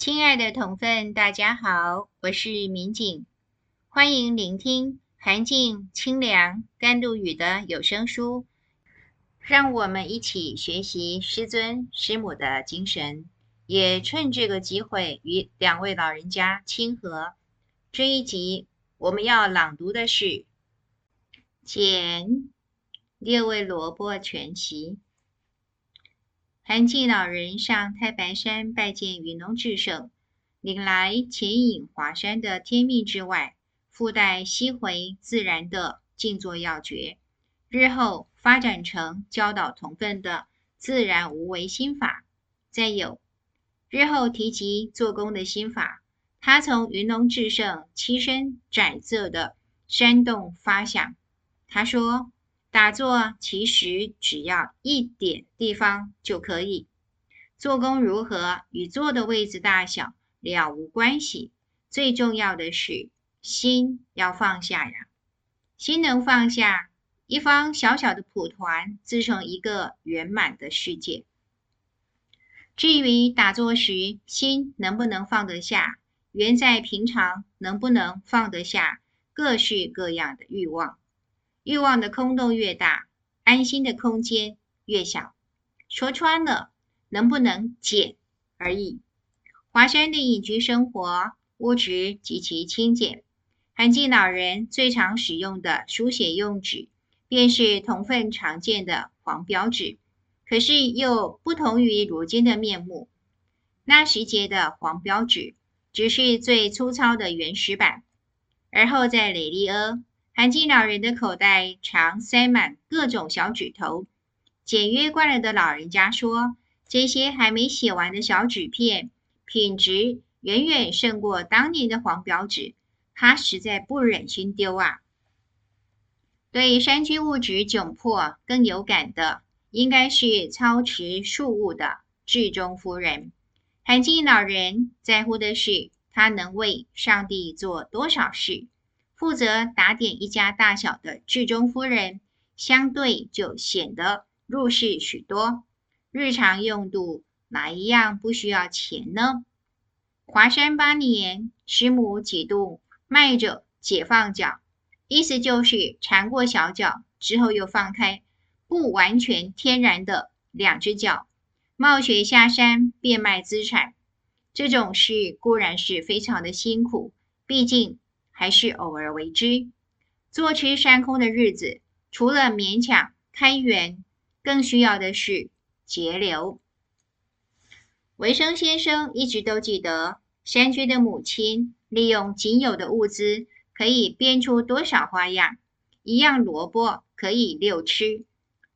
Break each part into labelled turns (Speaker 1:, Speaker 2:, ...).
Speaker 1: 亲爱的同分，大家好，我是民警，欢迎聆听寒静、清凉、甘露雨的有声书，让我们一起学习师尊师母的精神，也趁这个机会与两位老人家亲和。这一集我们要朗读的是《减六味萝卜全集》。涵静老人上太白山拜见云龙智圣，领来潜隐华山的天命之外，附带悉回自然的静坐要诀，日后发展成教导同分的自然无为心法。再有，日后提及做功的心法，他从云龙智圣栖身窄仄的山洞发想，他说。打坐其实只要一点地方就可以，做功如何与坐的位置大小了无关系，最重要的是心要放下呀。心能放下，一方小小的蒲团自成一个圆满的世界。至于打坐时心能不能放得下，缘在平常能不能放得下各式各样的欲望。欲望的空洞越大，安心的空间越小。说穿了，能不能减而已。华山的隐居生活，物质极其清简。韩静老人最常使用的书写用纸，便是同份常见的黄标纸。可是又不同于如今的面目。那时节的黄标纸，只是最粗糙的原始版，而后在雷利阿。韩进老人的口袋常塞满各种小纸头，简约惯了的老人家说：“这些还没写完的小纸片，品质远远胜过当年的黄表纸，他实在不忍心丢啊。”对山区物质窘迫更有感的，应该是操持庶务的志忠夫人。韩静老人在乎的是他能为上帝做多少事。负责打点一家大小的至中夫人，相对就显得入世许多。日常用度哪一样不需要钱呢？华山八年，师母几度迈着解放脚，意思就是缠过小脚之后又放开，不完全天然的两只脚，冒雪下山变卖资产。这种事固然是非常的辛苦，毕竟。还是偶尔为之。坐吃山空的日子，除了勉强开源，更需要的是节流。维生先生一直都记得，山居的母亲利用仅有的物资，可以变出多少花样。一样萝卜可以六吃，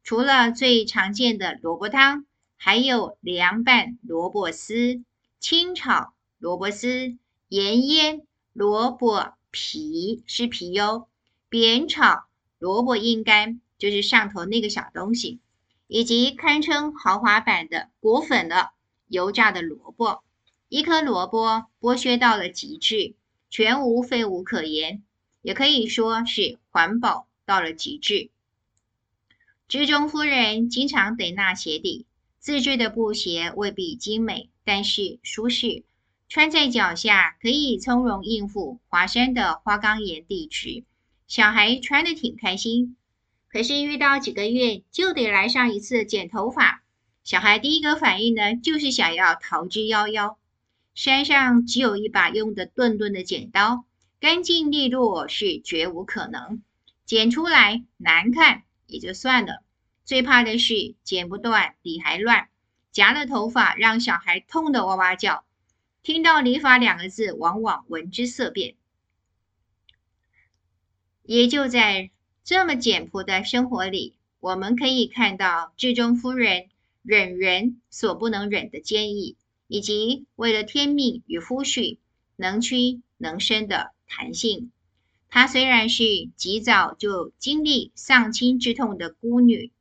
Speaker 1: 除了最常见的萝卜汤，还有凉拌萝卜丝、清炒萝卜丝、盐腌萝卜。皮是皮哟，煸炒萝卜硬干就是上头那个小东西，以及堪称豪华版的裹粉了油炸的萝卜，一颗萝卜剥削到了极致，全无废物可言，也可以说是环保到了极致。智忠夫人经常得纳鞋底，自制的布鞋未必精美，但是舒适。穿在脚下可以从容应付华山的花岗岩地区，小孩穿得挺开心。可是遇到几个月就得来上一次剪头发，小孩第一个反应呢就是想要逃之夭夭。山上只有一把用的钝钝的剪刀，干净利落是绝无可能。剪出来难看也就算了，最怕的是剪不断理还乱，夹了头发让小孩痛得哇哇叫。听到“礼法”两个字，往往闻之色变。也就在这么简朴的生活里，我们可以看到智忠夫人忍人所不能忍的坚毅，以及为了天命与夫婿能屈能伸的弹性。她虽然是极早就经历丧亲之痛的孤女，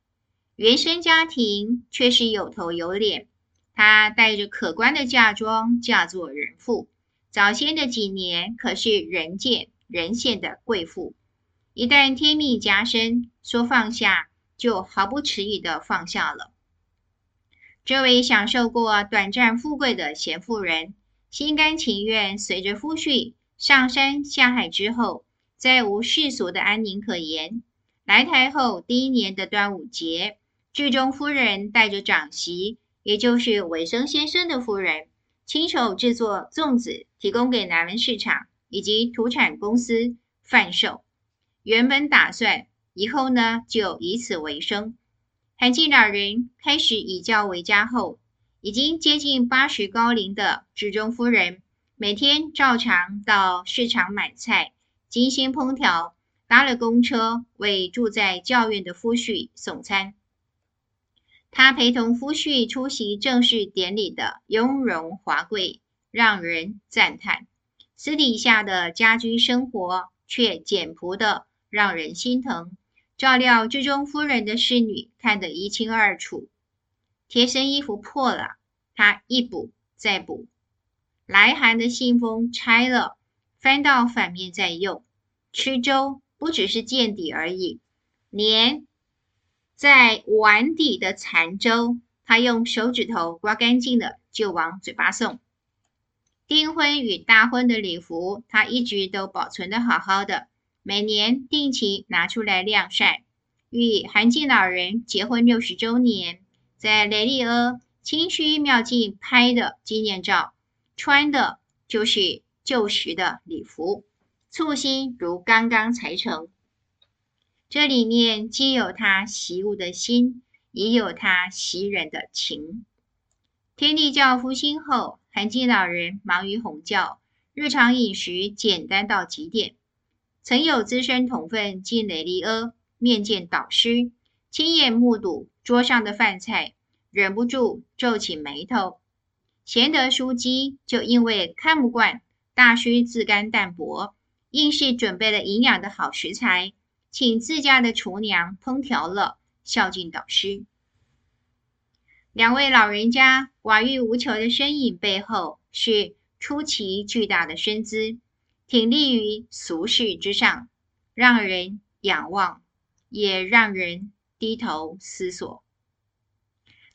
Speaker 1: 原生家庭却是有头有脸。她带着可观的嫁妆嫁作人妇，早先的几年可是人见人羡的贵妇。一旦天命加身，说放下就毫不迟疑的放下了。这位享受过短暂富贵的贤妇人，心甘情愿随着夫婿上山下海之后，再无世俗的安宁可言。来台后第一年的端午节，剧中夫人带着长媳，也就是维生先生的夫人，亲手制作粽子，提供给南门市场以及土产公司贩售。原本打算以后呢，就以此为生。韩进老人开始以教为家后，已经接近八十高龄的志忠夫人，每天照常到市场买菜，精心烹调，搭了公车为住在教院的夫婿送餐。他陪同夫婿出席正式典礼的雍容华贵，让人赞叹；私底下的家居生活却简朴的。让人心疼，照料智忠夫人的侍女看得一清二楚。贴身衣服破了，她一补再补；来函的信封拆了，翻到反面再用。吃粥不只是见底而已，连在碗底的残粥，她用手指头刮干净了就往嘴巴送。订婚与大婚的礼服，她一直都保存的好好的。每年定期拿出来晾晒，与韩静老人结婚六十周年，在雷利阿清虚妙境拍的纪念照，穿的就是旧时的礼服，簇新如刚刚裁成。这里面既有他习武的心，也有他习人的情。天地教复兴后，韩静老人忙于弘教，日常饮食简单到极点。曾有资深同分进雷利阿面见导师，亲眼目睹桌上的饭菜，忍不住皱起眉头。贤德枢机就因为看不惯大师自甘淡泊，硬是准备了营养的好食材，请自家的厨娘烹调了，孝敬导师。两位老人家寡欲无求的身影背后，是出奇巨大的身姿。挺立于俗世之上，让人仰望，也让人低头思索。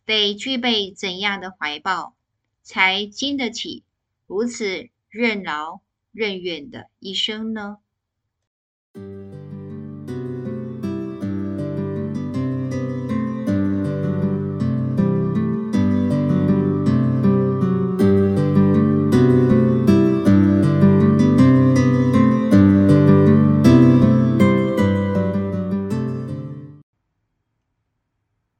Speaker 1: 得具备怎样的怀抱，才经得起如此任劳任怨的一生呢？